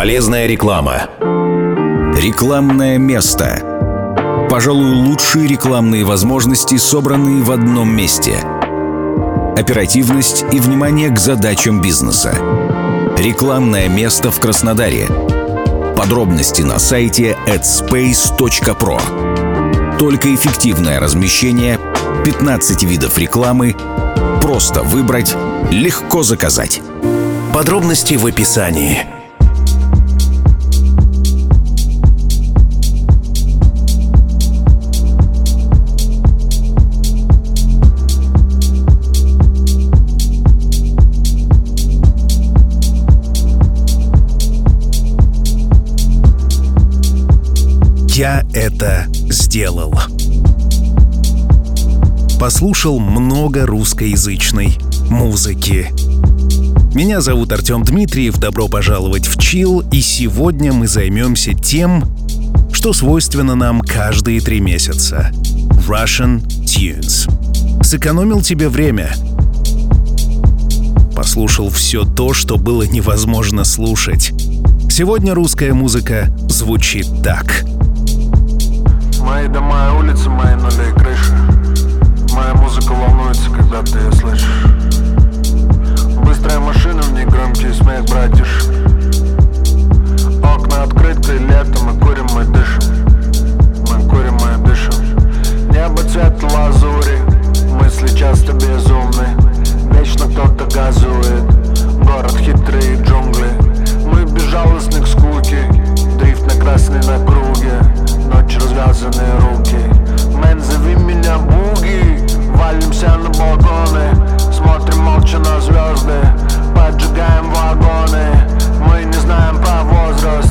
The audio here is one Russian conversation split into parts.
Полезная реклама. Рекламное место. Пожалуй, лучшие рекламные возможности, собранные в одном месте. Оперативность и внимание к задачам бизнеса. Рекламное место в Краснодаре. Подробности на сайте adspace.pro. Только эффективное размещение, 15 видов рекламы, просто выбрать, легко заказать. Подробности в описании. Я это сделал. Послушал много русскоязычной музыки. Меня зовут Артем Дмитриев, добро пожаловать в Чил, и сегодня мы займемся тем, что свойственно нам каждые три месяца. Russian Tunes. Сэкономил тебе время. Послушал все то, что было невозможно слушать. Сегодня русская музыка звучит так — Мои дома и улицы, мои нули и крыши. Моя музыка волнуется, когда ты ее слышишь. Быстрая машина, в ней громкий смех братишек Окна открыты, лето, мы курим, мы дышим. Мы курим, мы дышим. Небо цвет лазури Мысли часто безумны. Вечно кто-то газует Город хитрый, джунгли. Мы безжалостны к скуке Дрифт на красной на круге Ночь развязанные руки. Мэн, зови меня буги. Валимся на балконы. Смотрим молча на звезды. Поджигаем вагоны. Мы не знаем про возраст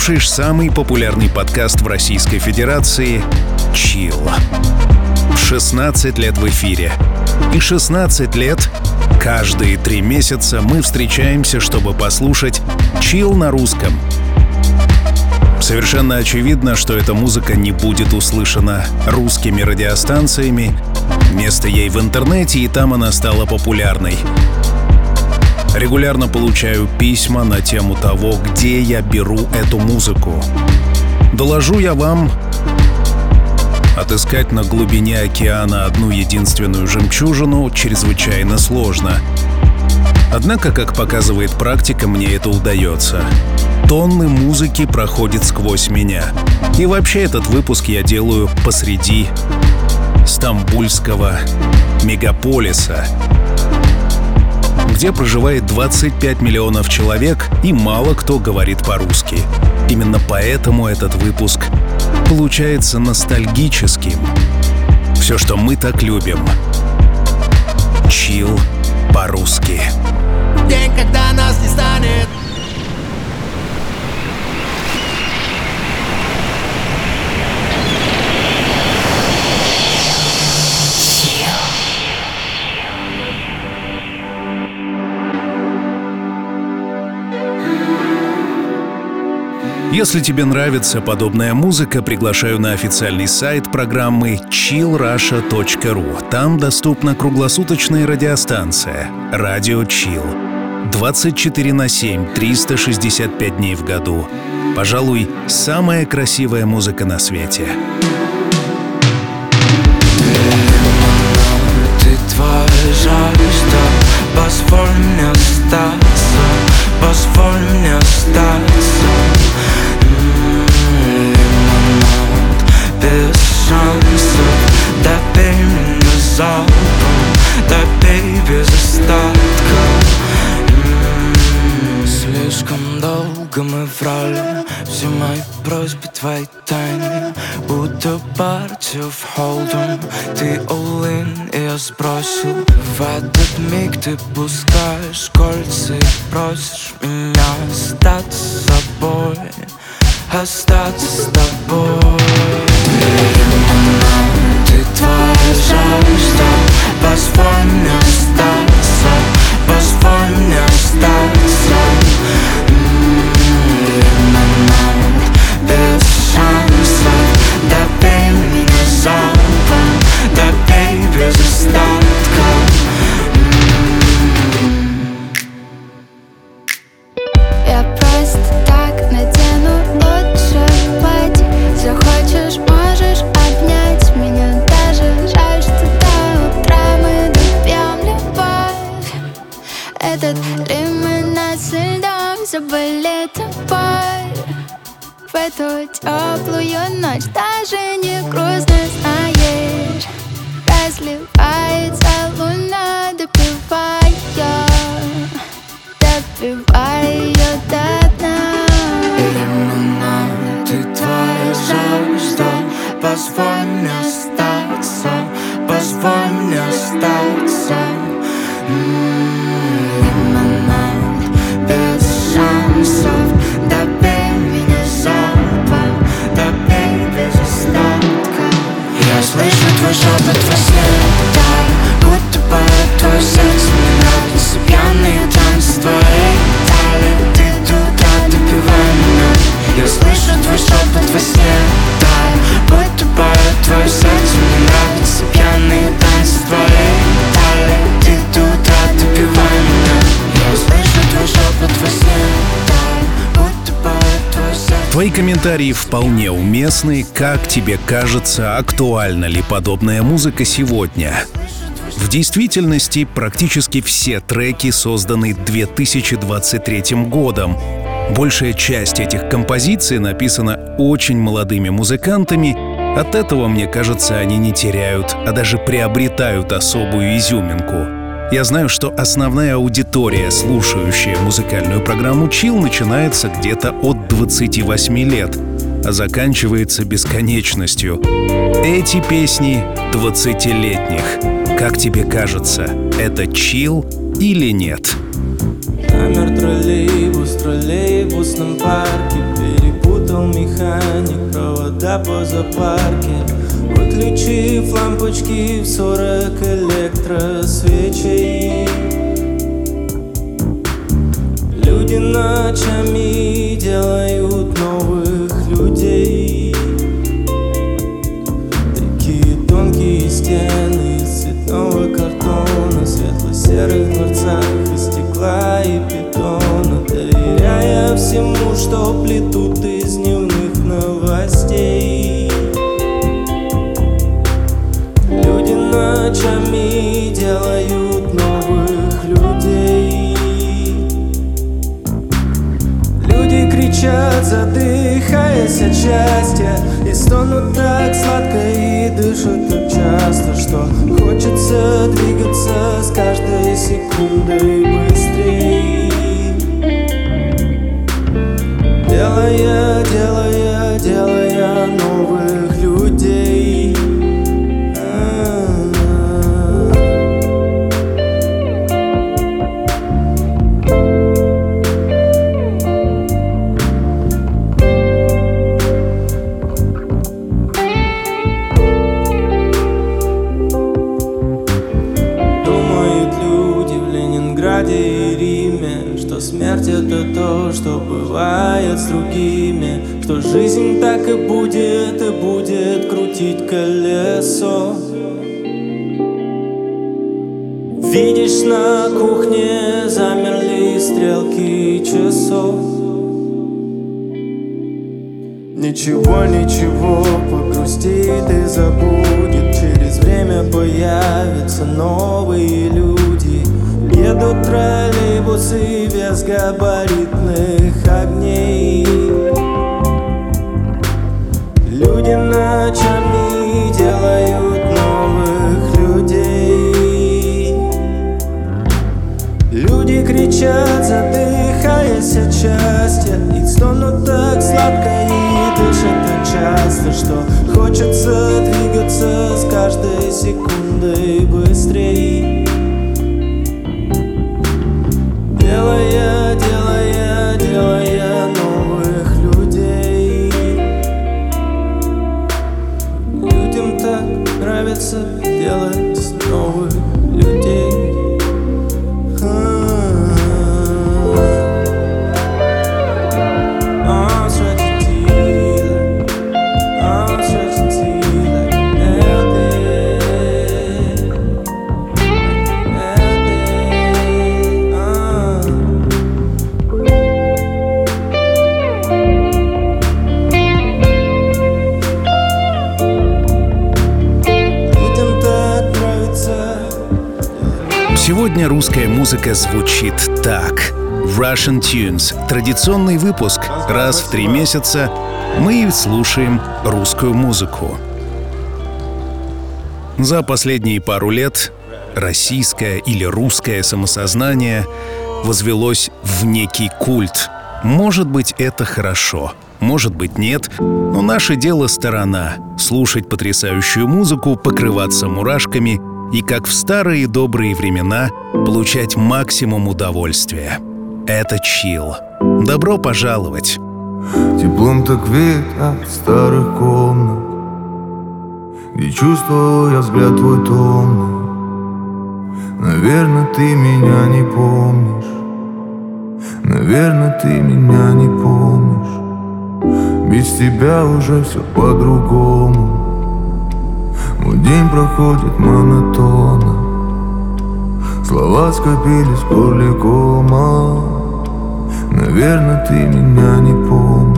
слушаешь самый популярный подкаст в Российской Федерации «Чил». 16 лет в эфире. И 16 лет каждые три месяца мы встречаемся, чтобы послушать «Чил» на русском. Совершенно очевидно, что эта музыка не будет услышана русскими радиостанциями. Место ей в интернете, и там она стала популярной. Регулярно получаю письма на тему того, где я беру эту музыку. Доложу я вам, отыскать на глубине океана одну единственную жемчужину чрезвычайно сложно. Однако, как показывает практика, мне это удается. Тонны музыки проходят сквозь меня. И вообще этот выпуск я делаю посреди стамбульского мегаполиса, где проживает 25 миллионов человек и мало кто говорит по-русски. Именно поэтому этот выпуск получается ностальгическим. Все, что мы так любим. Чил по-русски. День, когда нас не станет Если тебе нравится подобная музыка, приглашаю на официальный сайт программы chillrusha.ru. Там доступна круглосуточная радиостанция «Радио Chill». 24 на 7, 365 дней в году. Пожалуй, самая красивая музыка на свете. Позволь мне остаться, позволь мне остаться. Шансов, допей меня залпом, допей без остатка. М, Слишком долго мы врали Все мои просьбы, твои тайны Будто партия в холдом Ты all in, и я сбросил В этот миг ты пускаешь кольца И просишь меня остаться с собой Остаться с тобой жажда Позволь мне остаться Позволь мне остаться Твои комментарии вполне уместны. Как тебе кажется, актуальна ли подобная музыка сегодня? В действительности практически все треки созданы 2023 годом. Большая часть этих композиций написана очень молодыми музыкантами. От этого, мне кажется, они не теряют, а даже приобретают особую изюминку. Я знаю, что основная аудитория, слушающая музыкальную программу Chill, начинается где-то от 28 лет, а заканчивается бесконечностью. Эти песни 20-летних. Как тебе кажется, это Chill или нет? Замер троллейбус троллейбусном парке Перепутал механик провода по запарке Выключив лампочки в 40 электросвечей. Люди ночами делают новых людей. Такие тонкие стены из цветного картона Светло-серых дворцах из стекла и бетона Доверяя всему, что плетут из ночами делают новых людей. Люди кричат, задыхаясь от счастья И стонут так сладко и дышат так часто Что хочется двигаться с каждой секундой. И будет, и будет крутить колесо. Видишь, на кухне замерли стрелки часов. Ничего, ничего, погрустит и забудет. Через время появятся новые люди. Едут троллейбусы без габаритных огней Люди ночами делают новых людей. Люди кричат, задыхаясь от счастья И стонут так сладко и дышат так часто Что хочется двигаться с каждой секундой быстрее Делая, делая, делая нравится делать новых музыка звучит так. Russian Tunes — традиционный выпуск. Раз в три месяца мы слушаем русскую музыку. За последние пару лет российское или русское самосознание возвелось в некий культ. Может быть, это хорошо, может быть, нет, но наше дело сторона — слушать потрясающую музыку, покрываться мурашками и, как в старые добрые времена, получать максимум удовольствия. Это чил. Добро пожаловать! Теплом так веет от старых комнат Где чувствовал я взгляд твой томный Наверное, ты меня не помнишь Наверное, ты меня не помнишь Без тебя уже все по-другому день проходит монотонно. Слова скопились в горле кома Наверное, ты меня не помнишь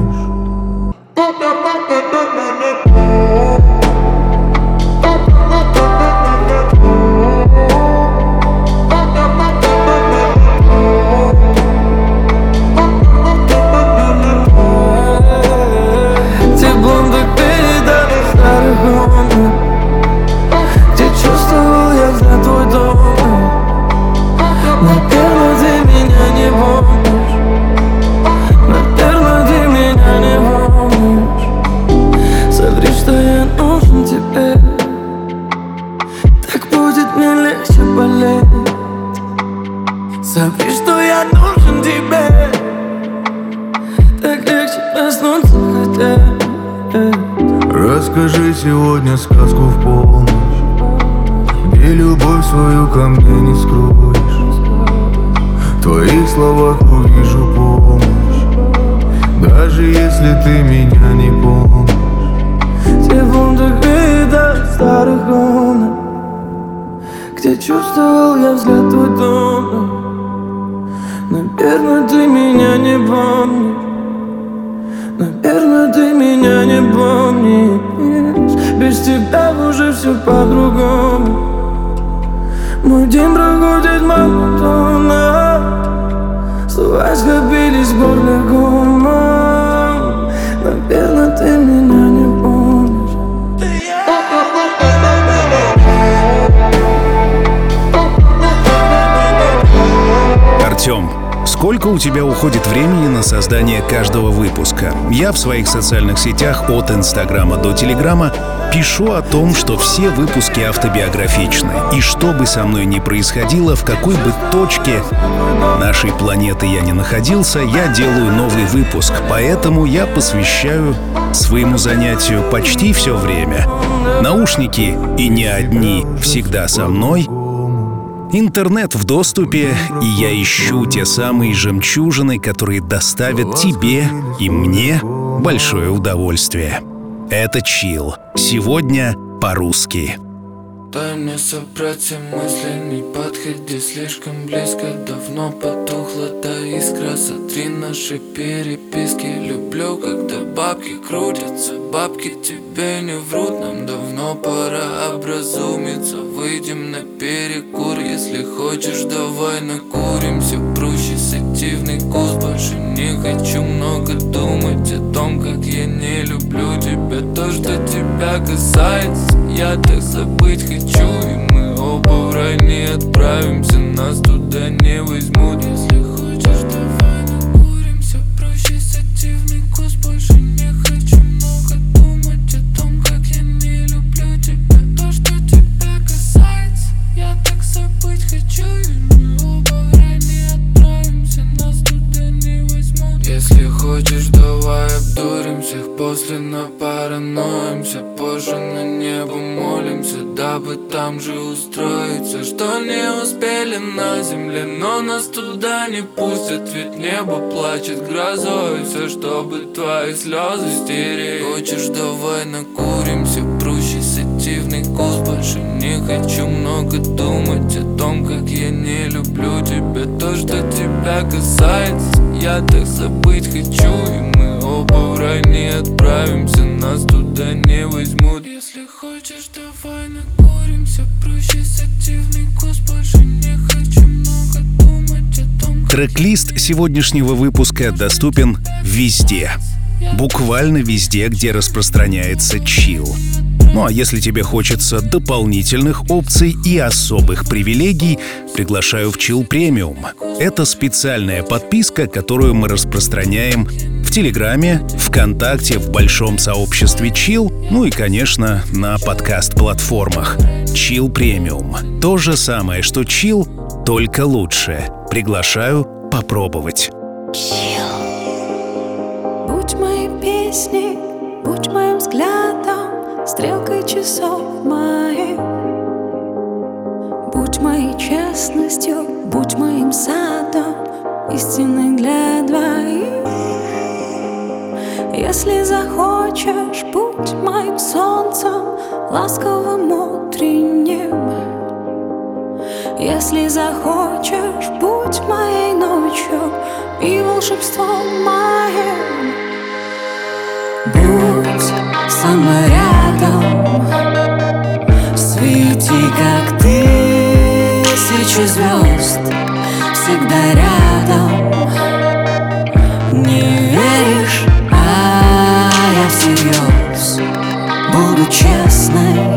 ты меня не помнишь. Так видно старых комнат Где чувствовал я взгляд твой дом Наверное, ты меня не помнишь. Наверное, ты меня не помнишь. Без тебя уже все по-другому. Мой день проходит монотонно. Слова скопились в горле комом something in Сколько у тебя уходит времени на создание каждого выпуска? Я в своих социальных сетях от Инстаграма до Телеграма пишу о том, что все выпуски автобиографичны. И что бы со мной ни происходило, в какой бы точке нашей планеты я не находился, я делаю новый выпуск. Поэтому я посвящаю своему занятию почти все время. Наушники и не одни всегда со мной — Интернет в доступе, и я ищу те самые жемчужины, которые доставят тебе и мне большое удовольствие. Это чил. Сегодня по-русски. Дай мне собрать все мысли, не подходи слишком близко. Давно потухла та искра, сотри наши переписки. Люблю, когда бабки крутятся, бабки тебе не врут. Нам давно пора образумиться, выйдем на перекур. Если хочешь, давай накуримся, проще сативный куст Больше не хочу много думать о том, как я не люблю тебя. То, что тебя касается, я так забыть хочу И мы оба в рай не отправимся Нас туда не возьмут После напараноимся Позже на небо молимся Дабы там же устроиться. Что не успели на земле Но нас туда не пустят Ведь небо плачет грозой. Все, чтобы твои слезы стереть. Хочешь, давай накуримся Проще сативный кус Больше не хочу много думать О том, как я не люблю тебя. То, что тебя касается Я так забыть хочу И в рай не отправимся Нас туда не возьмут Если хочешь, давай накуримся Проще сативный кус Больше не хочу много думать о том, Трек-лист сегодняшнего выпуска доступен везде. Буквально везде, где распространяется чил. Ну а если тебе хочется дополнительных опций и особых привилегий, приглашаю в Chill Premium. Это специальная подписка, которую мы распространяем в Телеграме, ВКонтакте, в большом сообществе Chill, ну и, конечно, на подкаст-платформах. Chill Premium. То же самое, что Chill, только лучше. Приглашаю попробовать. Будь моей песней, будь моим взглядом, часов моих. Будь моей честностью, будь моим садом, истиной для двоих. Если захочешь, будь моим солнцем, ласковым утренним. Если захочешь, будь моей ночью и волшебством моим. Будь со мной рядом, свети, как тысячи звезд, всегда рядом. Не веришь, а я всерьез буду честной.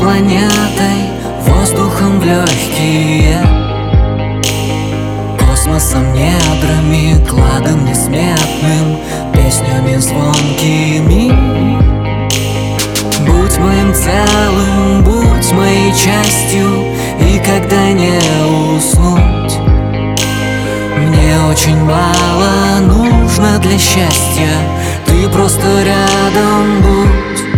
Планетой Воздухом в легкие Космосом, недрами, кладом несметным Песнями звонкими. Будь моим целым, будь моей частью И когда не уснуть Мне очень мало нужно для счастья. Ты просто рядом будь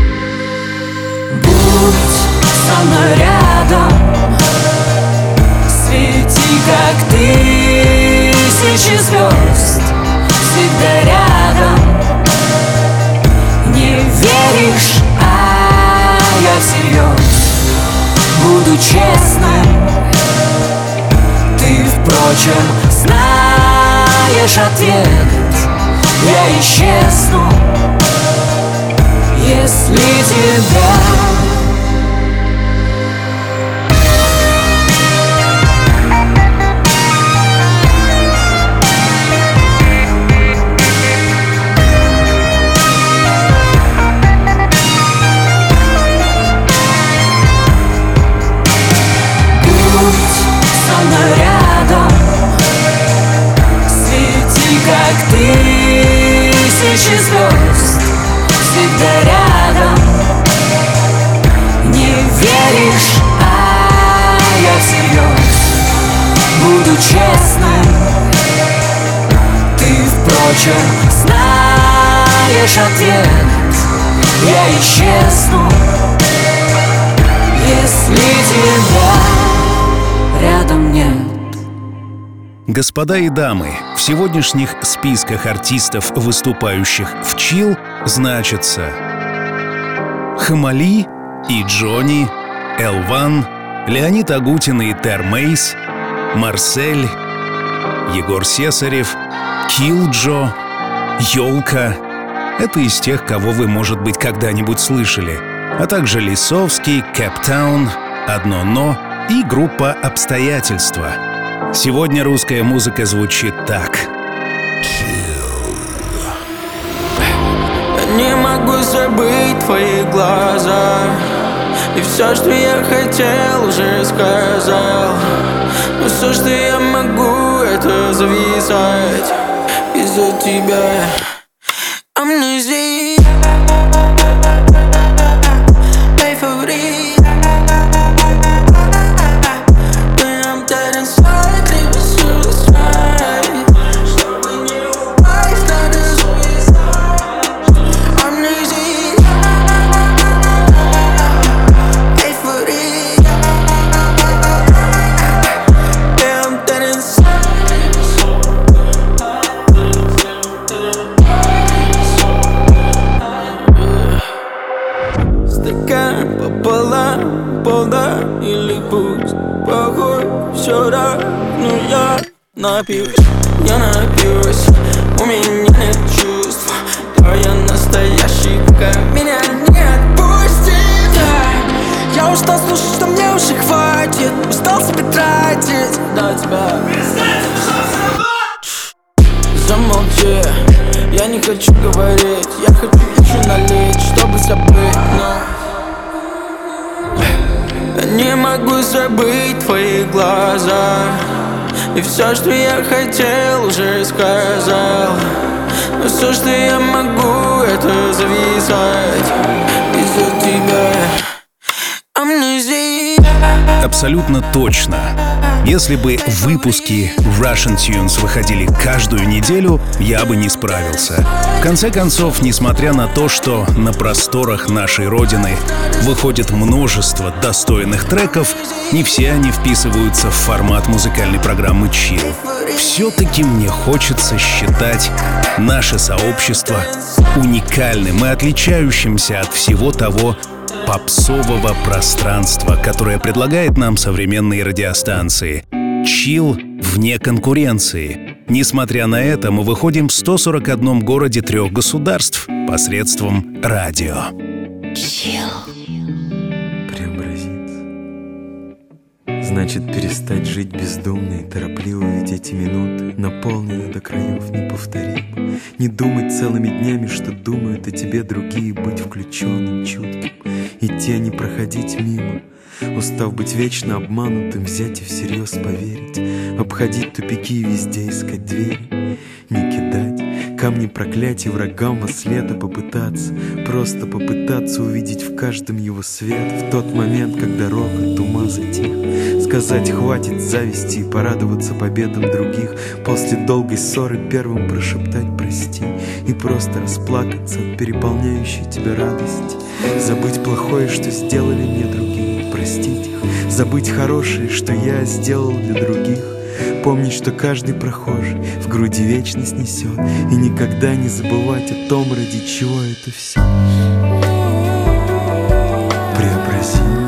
мной рядом. Свети, как тысячи звезд Всегда рядом. Не веришь, а я всерьез. Буду честным. Ты, впрочем, знаешь ответ. Я исчезну Если тебя честным Ты, впрочем, знаешь ответ. Я исчезну Если тебя рядом нет. Господа и дамы, в сегодняшних списках артистов, выступающих в Чил, значатся Хамали и Джонни, Элван, Леонид Агутин и Термейс, Марсель, Егор Сесарев, Килджо, Ёлка. Это из тех, кого вы, может быть, когда-нибудь слышали. А также Лисовский, Кэптаун, Одно «Но» и группа «Обстоятельства». Сегодня русская музыка звучит так. Не могу забыть твои глаза И все, что я хотел, уже сказал Но все, что я могу, это зависать Из-за тебя Если бы выпуски Russian Tunes выходили каждую неделю, я бы не справился. В конце концов, несмотря на то, что на просторах нашей Родины выходит множество достойных треков, не все они вписываются в формат музыкальной программы Chill. Все-таки мне хочется считать наше сообщество уникальным и отличающимся от всего того, попсового пространства, которое предлагает нам современные радиостанции. Чил вне конкуренции. Несмотря на это, мы выходим в 141 городе трех государств посредством радио. Преобразиться. Значит, перестать жить бездумно и торопливо, ведь эти минуты наполнены до краев неповторимо. Не думать целыми днями, что думают о тебе другие, быть включенным, чутким, идти, а не проходить мимо. Устав быть вечно обманутым, взять и всерьез поверить, обходить тупики и везде искать двери, не кидать камни проклятий врагам во след, попытаться, просто попытаться увидеть в каждом его свет. В тот момент, когда рокот ума затих, сказать хватит зависти и порадоваться победам других, после долгой ссоры первым прошептать прости и просто расплакаться от переполняющей тебя радости, забыть плохое, что сделали мне другие, простить их, забыть хорошее, что я сделал для других. Помнить, что каждый прохожий в груди вечность несет. И никогда не забывать о том, ради чего это все Преобразиться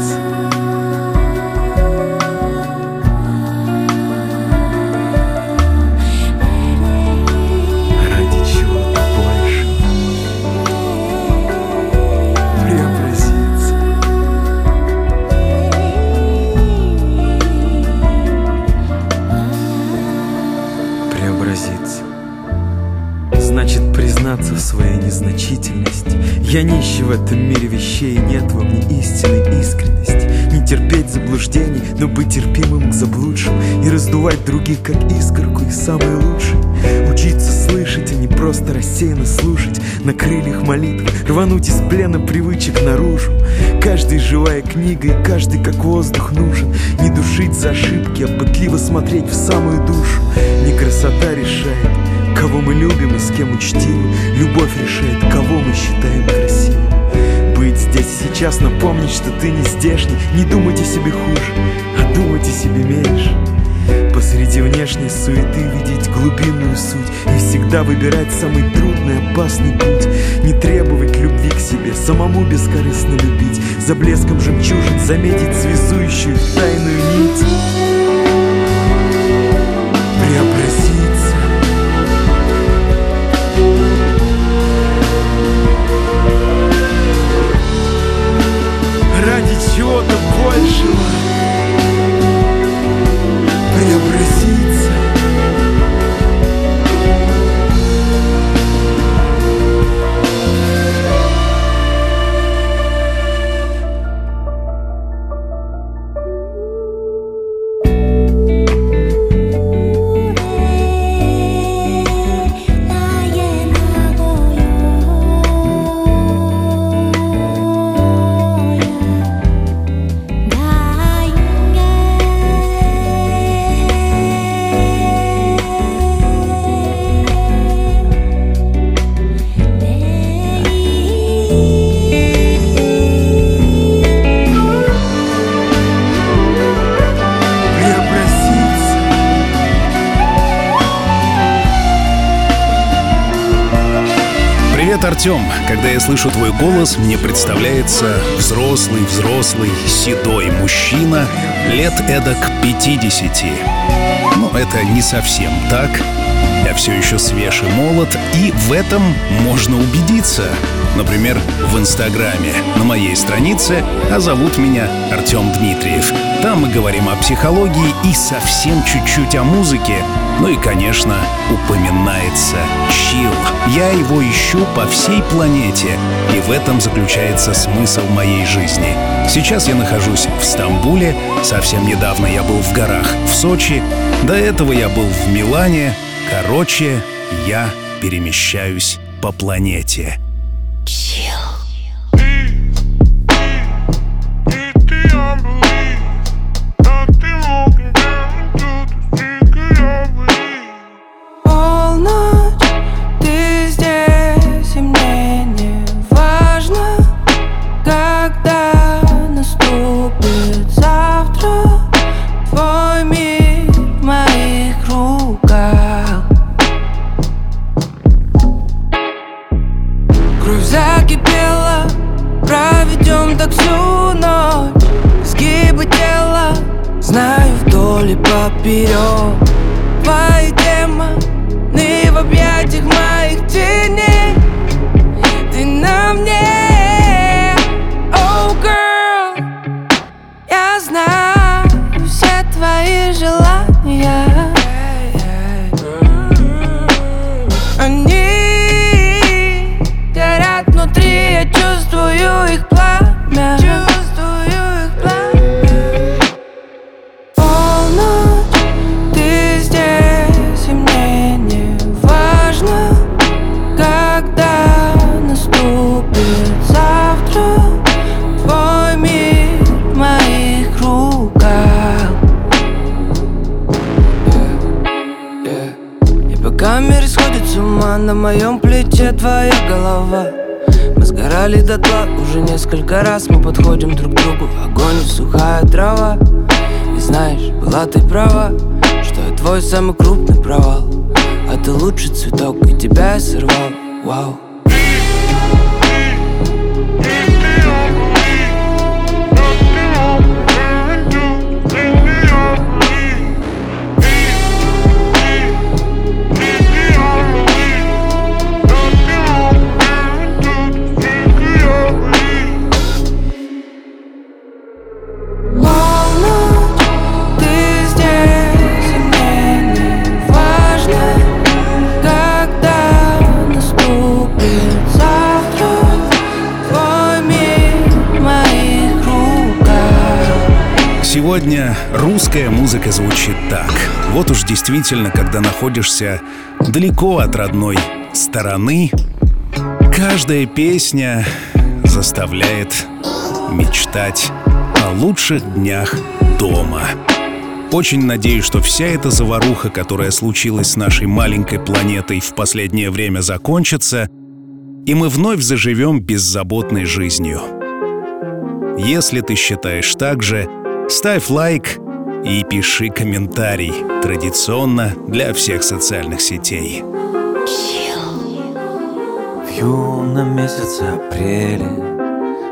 признаться в своей незначительности. Я нищий в этом мире вещей, нет во мне истинной искренности. Не терпеть заблуждений, но быть терпимым к заблудшим И раздувать других, как искорку, и самое лучшее. Учиться слышать просто рассеянно слушать. На крыльях молитв рвануть из плена привычек наружу. Каждый живая книга и каждый как воздух нужен. Не душить за ошибки, а пытливо смотреть в самую душу. Не красота решает, кого мы любим и с кем учтивы Любовь решает, кого мы считаем красивым. Быть здесь сейчас, напомнить, что ты не здешний. Не думать о себе хуже, а думать о себе меньше. Посреди внешней суеты видеть глубинную суть И всегда выбирать самый трудный, опасный путь. Не требовать любви к себе, самому бескорыстно любить. За блеском жемчужин заметить связующую тайную нить слышу твой голос, мне представляется взрослый-взрослый седой мужчина лет эдак 50. Но это не совсем так. Я все еще свеж и молод, и в этом можно убедиться. Например, в Инстаграме, на моей странице, а зовут меня Артем Дмитриев. Там мы говорим о психологии и совсем чуть-чуть о музыке. Ну и, конечно, упоминается чил. Я его ищу по всей планете, и в этом заключается смысл моей жизни. Сейчас я нахожусь в Стамбуле, совсем недавно я был в горах в Сочи, до этого я был в Милане. Короче, я перемещаюсь по планете. Русская музыка звучит так. Вот уж действительно, когда находишься далеко от родной стороны каждая песня заставляет мечтать о лучших днях дома. Очень надеюсь, что вся эта заваруха, которая случилась с нашей маленькой планетой в последнее время, закончится, и мы вновь заживем беззаботной жизнью. Если ты считаешь так же, ставь лайк и пиши комментарий, традиционно для всех социальных сетей. В юном месяце апреля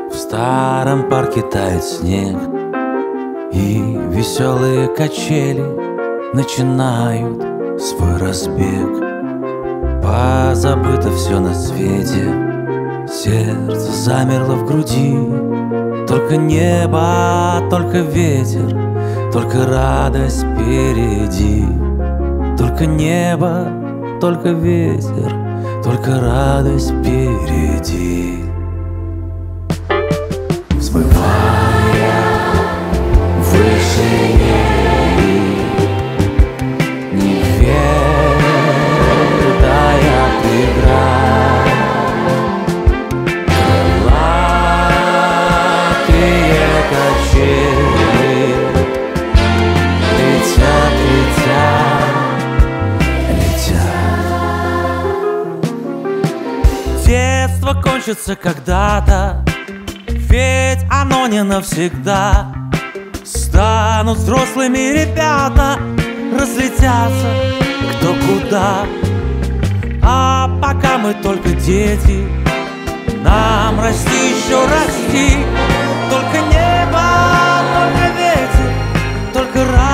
В старом парке тает снег И веселые качели Начинают свой разбег. Позабыто все на свете Сердце замерло в груди Только небо, только ветер Только радость впереди. Только небо, только ветер только радость впереди. Взмывая кончится когда-то Ведь оно не навсегда. Станут взрослыми ребята Разлетятся кто куда. А пока мы только дети Нам расти еще расти. Только небо, только ветер Только радость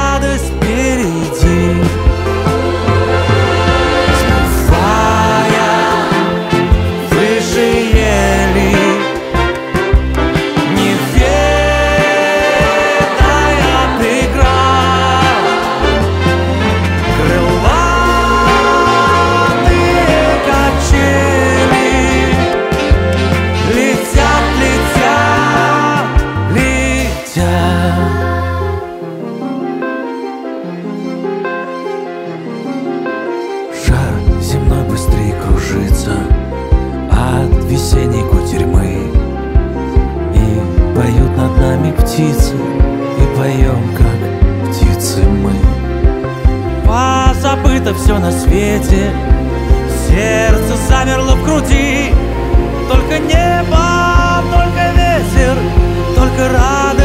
Позабыто все на свете. Сердце замерло в груди. Только небо, только ветер Только радость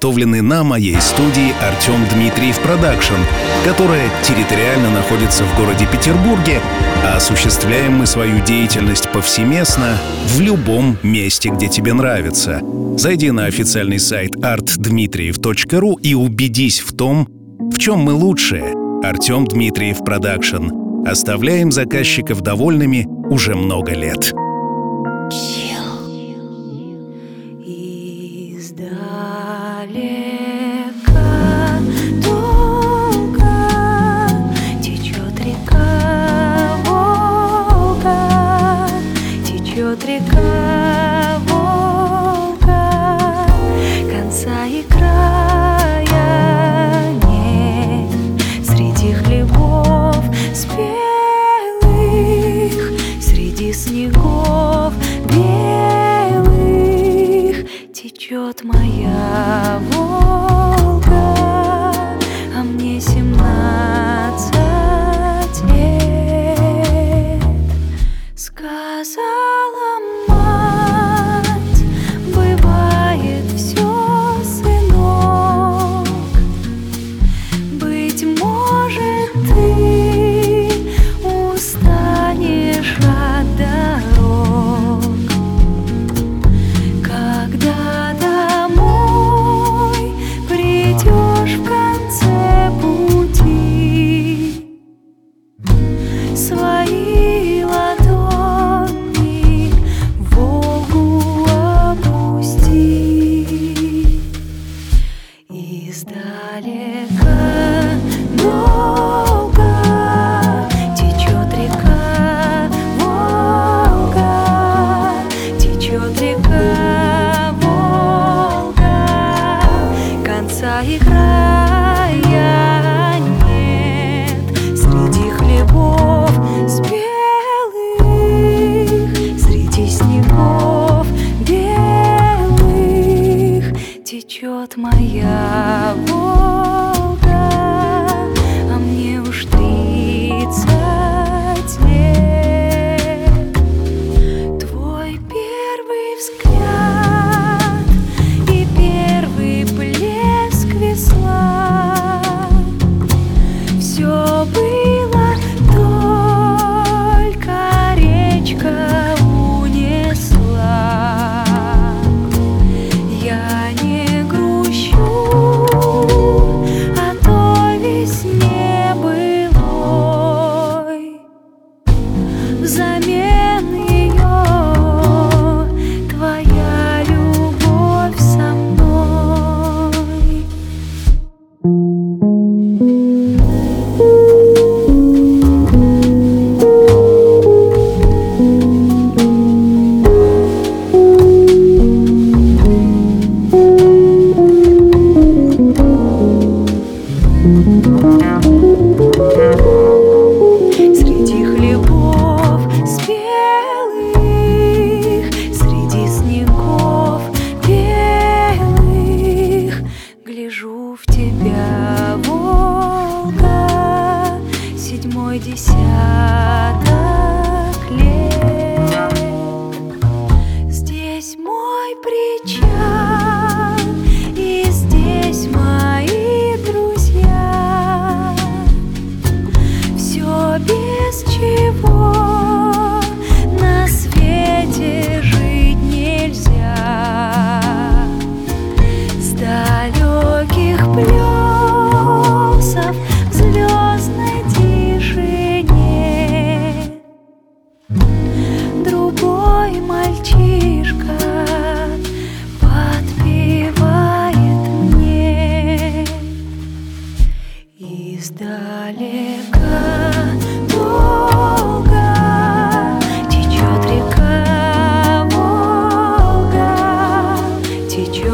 подготовлены на моей студии Артем Дмитриев Продакшн, которая территориально находится в городе Петербурге, а осуществляем мы свою деятельность повсеместно в любом месте, где тебе нравится. Зайди на официальный сайт artdmitriev.ru и убедись в том, в чем мы лучшие. Артем Дмитриев Продакшн. Оставляем заказчиков довольными уже много лет. Chill столе.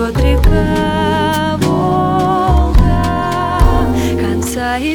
Вот река Волга, конца и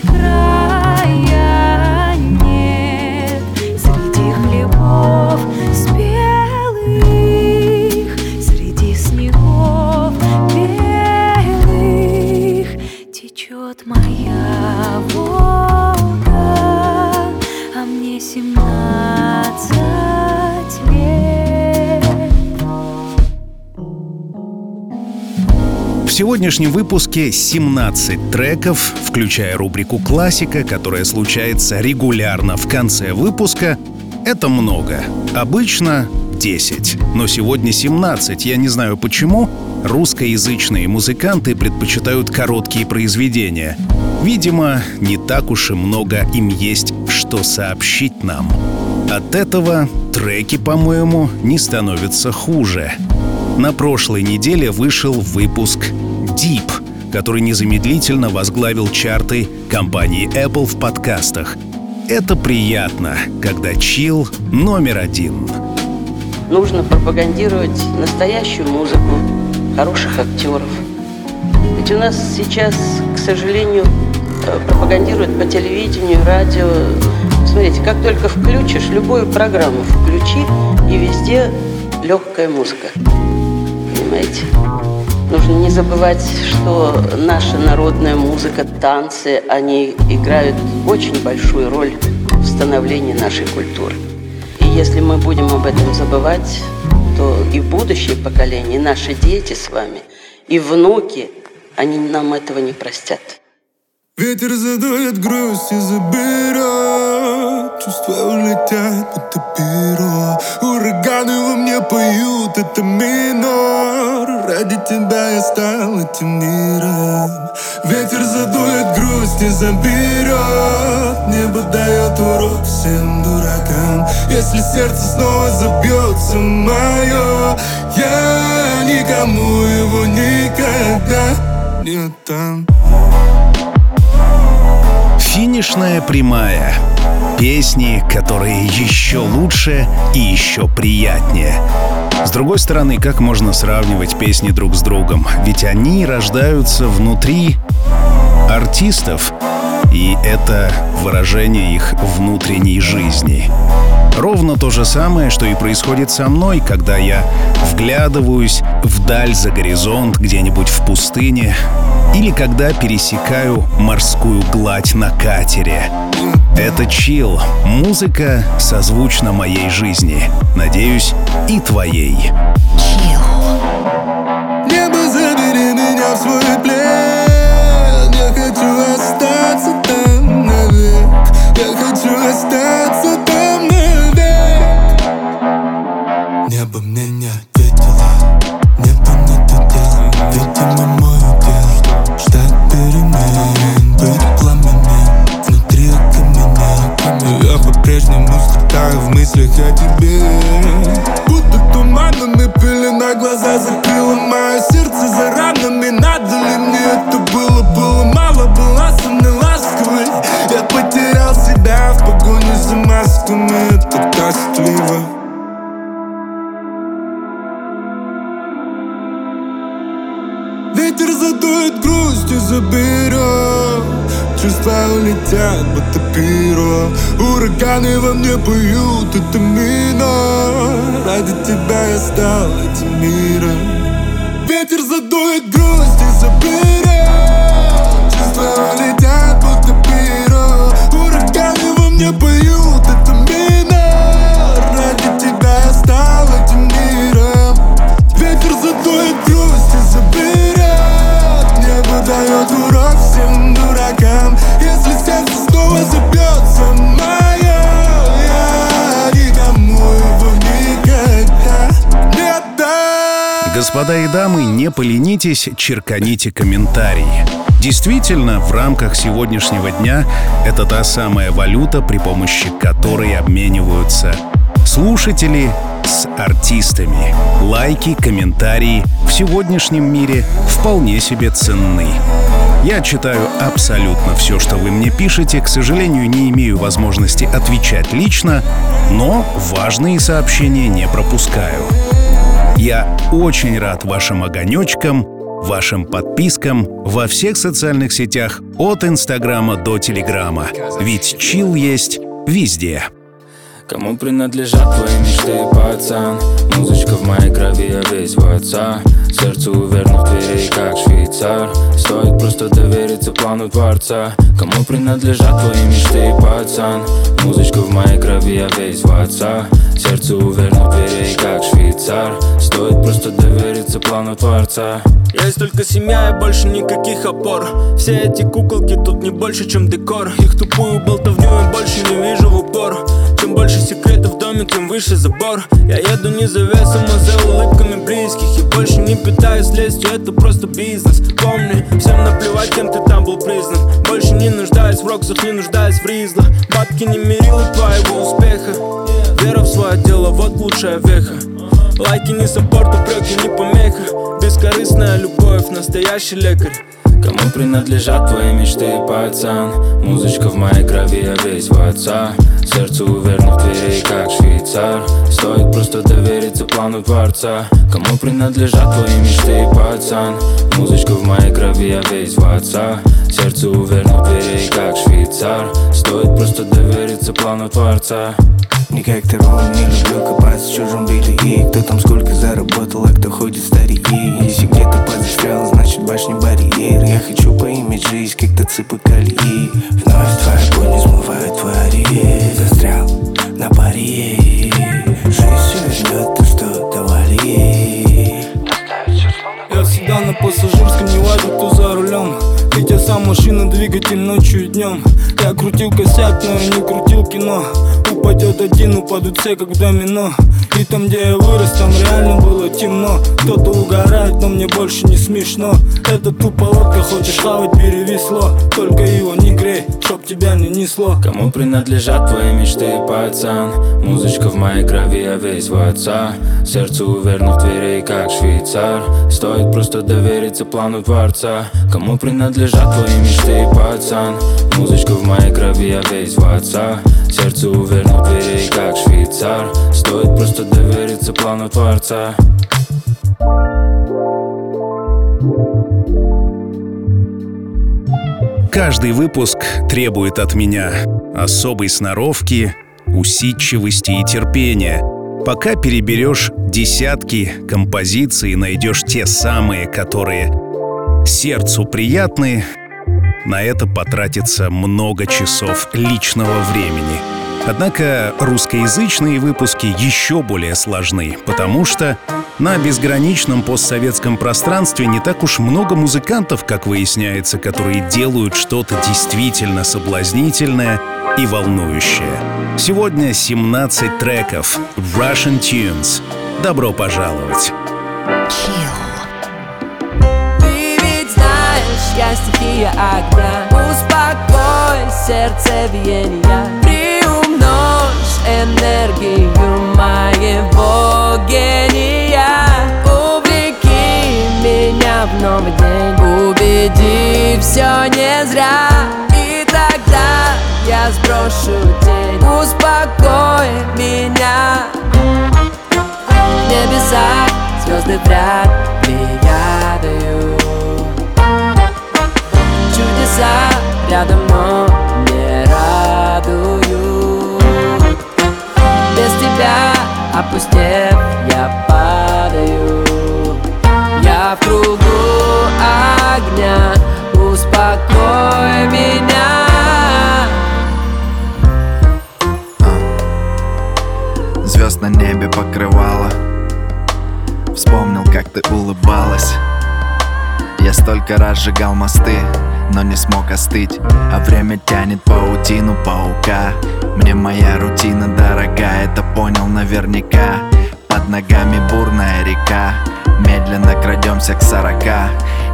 сегодняшнем выпуске 17 треков, включая рубрику «Классика», которая случается регулярно в конце выпуска. Это много. Обычно 10, но сегодня 17. Я не знаю почему. Русскоязычные музыканты предпочитают короткие произведения. Видимо, не так уж и много им есть, что сообщить нам. От этого треки, по-моему, не становятся хуже. На прошлой неделе вышел выпуск Deep, который незамедлительно возглавил чарты компании Apple в подкастах. Это приятно, когда чил номер один. Нужно пропагандировать настоящую музыку, хороших актеров. Ведь у нас сейчас, к сожалению, э, пропагандируют по телевидению, радио. Смотрите, как только включишь, любую программу включи, и везде легкая музыка. Понимаете? Нужно не забывать, что наша народная музыка, танцы, они играют очень большую роль в становлении нашей культуры. И если мы будем об этом забывать, то и будущее поколение, и наши дети с вами, и внуки, они нам этого не простят. Ветер задует грусть и заберет. Чувства улетят, будто перо. Ураганы во мне поют, это минор. Ради тебя я стал этим миром. Ветер задует грусть и заберет. Небо дает урок всем дуракам. Если сердце снова забьется мое Я никому его никогда не отдам Финишная прямая. Песни, которые еще лучше и еще приятнее. С другой стороны, как можно сравнивать песни друг с другом? Ведь они рождаются внутри артистов, и это выражение их внутренней жизни. Ровно то же самое, что и происходит со мной, когда я вглядываюсь вдаль за горизонт где-нибудь в пустыне, или когда пересекаю морскую гладь на катере. Это чил. Музыка созвучна моей жизни. Надеюсь, и твоей. Небо, забери меня в свой плен Я хочу остаться там навек Я хочу остаться там о тебе Будто туманами пелена глаза закрыла Мое сердце за ранами. Надо ли мне это было? Было мало, была со мной ласковой. Я потерял себя в погоне за масками. Это тоскливо. Ветер задует грусть и заберет Чувства улетят, будто перо Ураганы во мне поют, это минор Ради тебя я стал этим миром. Ветер задует грусть и заберет Господа и дамы, не поленитесь, черканите комментарий. Действительно, в рамках сегодняшнего дня это та самая валюта, при помощи которой обмениваются слушатели с артистами. Лайки, комментарии в сегодняшнем мире вполне себе ценны. Я читаю абсолютно все, что вы мне пишете. К сожалению, не имею возможности отвечать лично, но важные сообщения не пропускаю. Я очень рад вашим огонечкам, вашим подпискам во всех социальных сетях от Инстаграма до Телеграма. Ведь чил есть везде. Кому принадлежат твои мечты, пацан? Музычка в моей крови, я весь в отца Сердцу уверну в двери, как швейцар. Стоит просто довериться плану Творца. Кому принадлежат твои мечты, пацан? Музычка в моей крови, я весь в отца. Сердцу уверну в двери, как швейцар. Стоит просто довериться плану Творца. Есть только семья и больше никаких опор. Все эти куколки тут не больше, чем декор. Их тупую болтовню я больше не вижу в упор. Чем больше секретов в доме, тем выше забор. Я еду не за весом, а за улыбками близких. И больше не питаюсь лестью, это просто бизнес. Помни, всем наплевать, кем ты там был признан. Больше не нуждаюсь в роксах, не нуждаюсь в ризлах. Бабки не мерила твоего успеха. Вера в свое дело, вот лучшая веха. Лайки не саппорт, упреки не помеха. Бескорыстная любовь, настоящий лекарь. Кому принадлежат твои мечты, пацан? Музычка в моей крови, я весь в отца Сердцу уверну в двери, как швейцар. Стоит просто довериться плану Творца. Кому принадлежат твои мечты, пацан? Музычка в моей крови, я весь в отца. Сердцу уверну в двери, как швейцар. Стоит просто довериться плану Творца. Ролл, не люблю копаться в чужом белье. Кто там сколько заработал, а кто ходит старее? Если где-то подострял, значит башня барьер. Я хочу поиметь жизнь, как то цыпы колеи Вновь твоя боль не смывает арест Застрял на паре Жизнь вернет то, что давали Я всегда на пассажирском, не важно кто за рулем Сам машина, двигатель ночью и днем Я крутил косяк, но я не крутил кино. Упадет один, упадут все, как домино. И там, где я вырос, там реально было темно. Кто-то угорает, но мне больше не смешно. Это тупо лодка, хочешь хавать, бери весло Только его не грей, чтоб тебя не несло. Кому принадлежат твои мечты, пацан? Музычка в моей крови, я весь в отца. Сердцу уверну в двери, как швейцар. Стоит просто довериться плану Творца Кому принадлежат твои мечты, пацан. Музычка в моей крови, я весь в отца. Сердцу уверну в двери, как швейцар. Стоит просто довериться плану Творца. Каждый выпуск требует от меня особой сноровки, усидчивости и терпения. Пока переберешь десятки композиций найдешь те самые, которые сердцу приятны, на это потратится много часов личного времени. Однако русскоязычные выпуски еще более сложны, потому что на безграничном постсоветском пространстве не так уж много музыкантов, как выясняется, которые делают что-то действительно соблазнительное и волнующее. Сегодня 17 треков Russian Tunes. Добро пожаловать! Ты ведь знаешь, я стихия огня Успокой сердцебиения Приумножь энергию моего гения. Увлеки меня в новый день. Убеди, все не зря. И тогда я сброшу тень. Успокой меня. В небесах звезды вряд ли я Чудеса рядом, но не радуют. Без тебя, опустев, я падаю. Я в кругу огня, успокой меня. Звезд на небе покрывало. Вспомнил, как ты улыбалась. Я столько раз сжигал мосты но не смог остыть. А время тянет паутину паука. Мне моя рутина дорога, это понял наверняка. Под ногами бурная река. Медленно крадемся к сорока.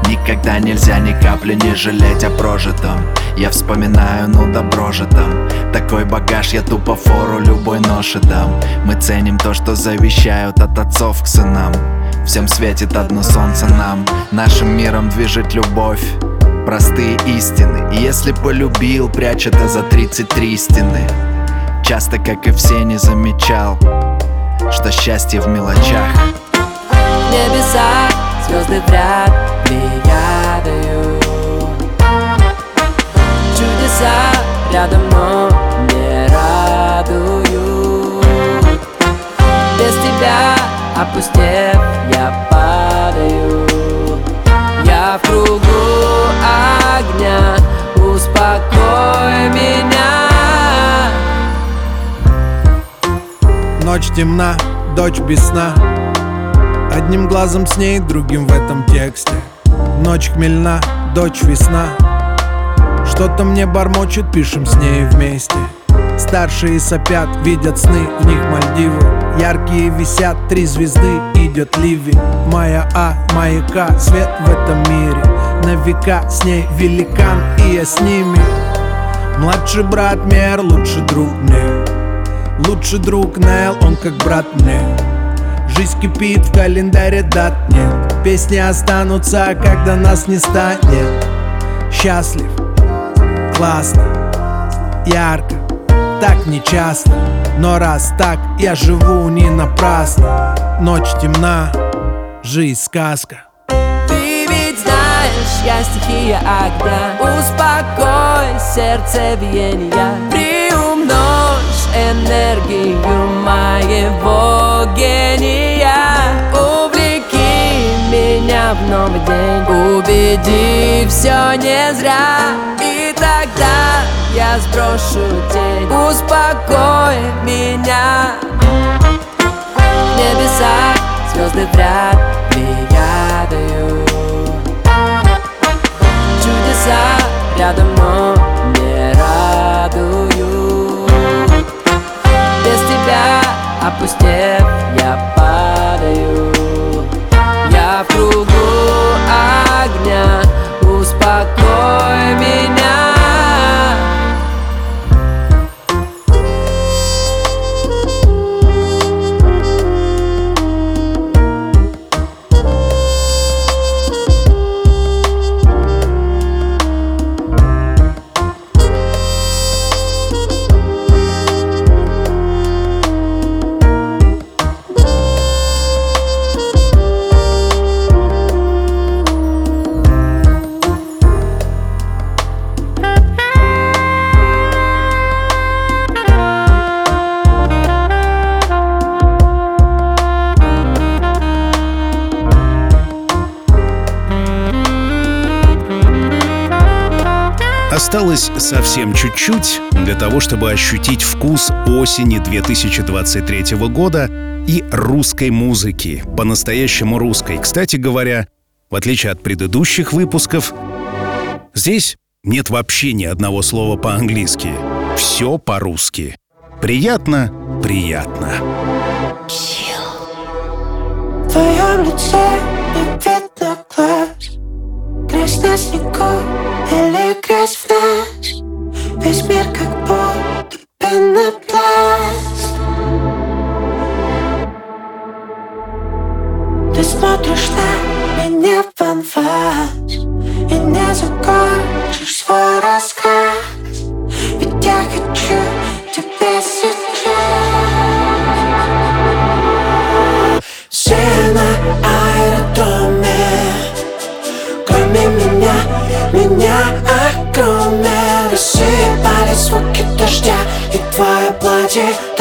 Никогда нельзя ни капли не жалеть о прожитом. Я вспоминаю, ну добро же там. Такой багаж я тупо фору любой ноши дам. Мы ценим то, что завещают от отцов к сынам. Всем светит одно солнце нам. Нашим миром движет любовь Простые истины. Если полюбил, прячь это за 33 стены. Часто, как и все, не замечал Что счастье в мелочах. В небесах звезды вряд даю Чудеса рядом, но не радуют. Без тебя, опустев, я падаю я в кругу огня. Успокой меня. Ночь темна, дочь без сна. Одним глазом с ней, другим в этом тексте. Ночь хмельна, дочь весна. Что-то мне бормочет, пишем с ней вместе. Старшие сопят, видят сны, в них Мальдивы. Яркие висят, три звезды, идет ливень Моя А, маяка, свет в этом мире. На века с ней великан, и я с ними. Младший брат Мер, лучший друг мне Лучший друг Нел, он как брат мне Жизнь кипит, в календаре дат нет. Песни останутся, когда нас не станет. Счастлив, классно, ярко Так нечасто, но раз так Я живу не напрасно. Ночь темна, жизнь сказка. Ты ведь знаешь, я стихия огня. Успокой сердцебиения Приумножь энергию моего гения. Увлеки меня в новый день. Убеди, все не зря. И тогда я сброшу тень. Успокой меня. В небесах звезды вряд ли я даю Чудеса рядом, но не радуют. Без тебя, опустев, я падаю. Я в кругу огня, успокой меня Осталось совсем чуть-чуть для того, чтобы ощутить вкус осени 2023 года и русской музыки, по-настоящему русской. Кстати говоря, в отличие от предыдущих выпусков, здесь нет вообще ни одного слова по-английски. Все по-русски. Приятно, приятно. В твоем грязь в нас Весь мир как будто пенопласт Ты смотришь на меня в анфас И не закончишь свой рассказ. Ведь я хочу тебя сейчас shit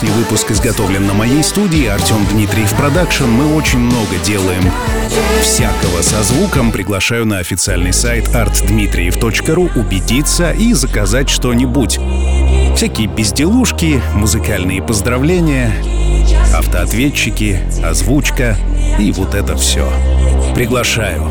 сегодняшний выпуск изготовлен на моей студии Артем Дмитриев Продакшн. Мы очень много делаем всякого со звуком. Приглашаю на официальный сайт artdmitriev.ru убедиться и заказать что-нибудь. Всякие безделушки, музыкальные поздравления, автоответчики, озвучка и вот это все. Приглашаю.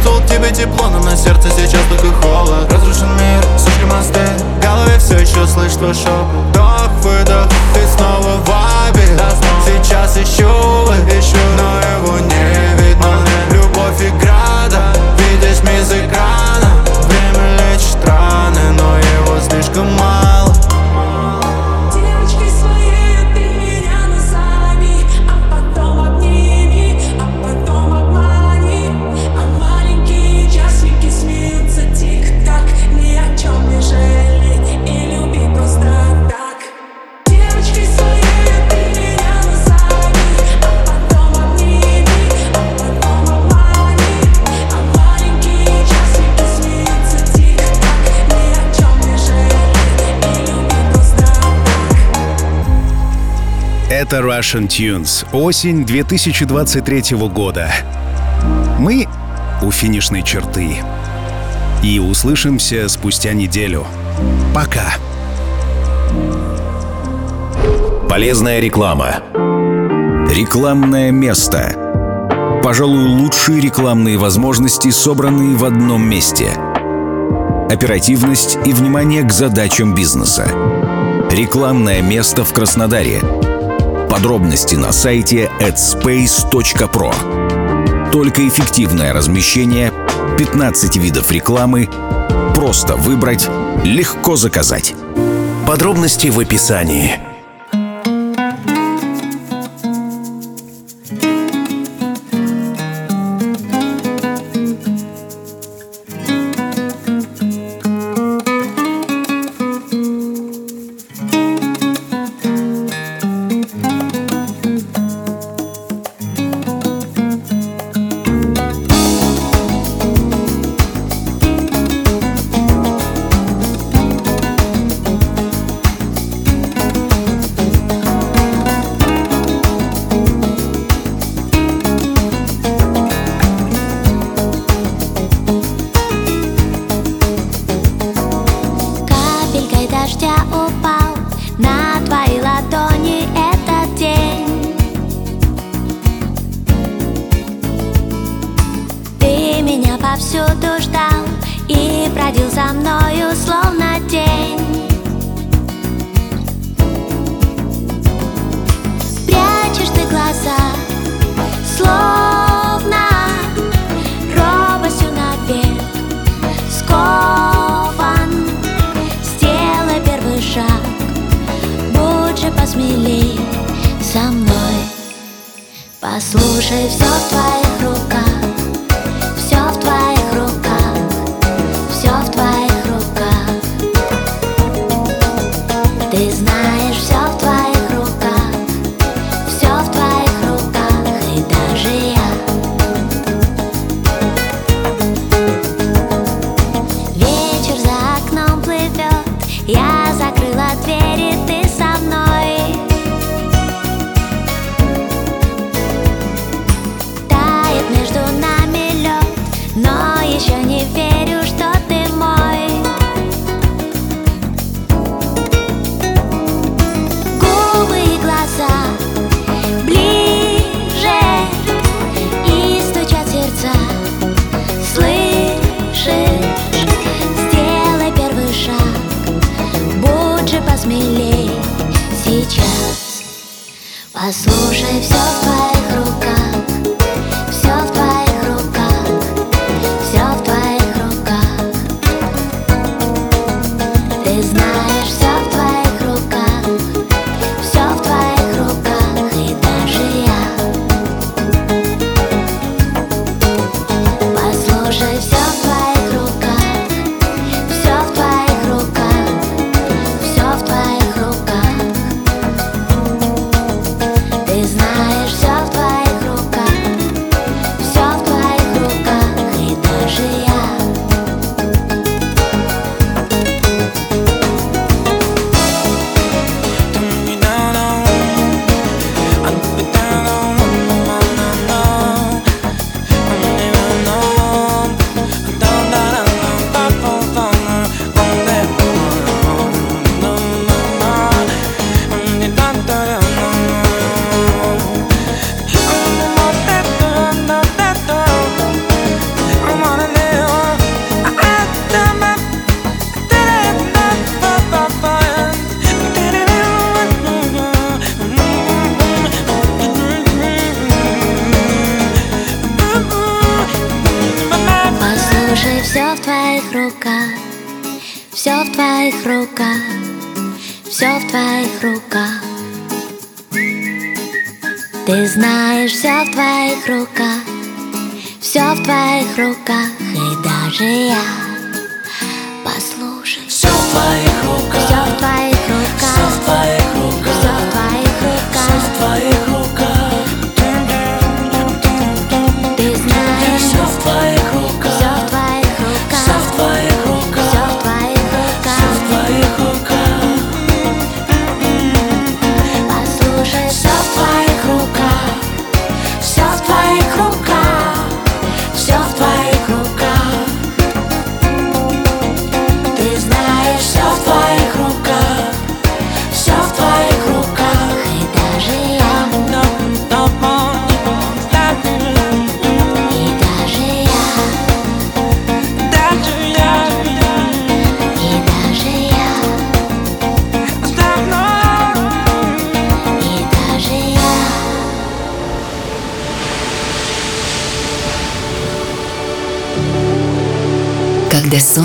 Чувствовал тебе тепло Но на сердце сейчас только холод. Разрушен мир, сушки мосты В голове все еще слышь твой шепот Вдох, выдох, ты снова в вайбе Сейчас ищу, ищу Но его не видно. Любовь игра, да Видишь ми из Это Russian Tunes. Осень 2023 года. Мы у финишной черты. И услышимся спустя неделю. Пока. Полезная реклама. Рекламное место. Пожалуй, лучшие рекламные возможности, собранные в одном месте. Оперативность и внимание к задачам бизнеса. Рекламное место в Краснодаре. Подробности на сайте adspace.pro. Только эффективное размещение, 15 видов рекламы, просто выбрать, легко заказать. Подробности в описании. В твоих руках. Все в твоих руках. Все в твоих руках. Ты знаешь, все в твоих руках. Все в твоих руках. И даже я Послушай Все в твоих руках. Все в твоих руках. Все в твоих руках. Все в твоих руках. Все в твоих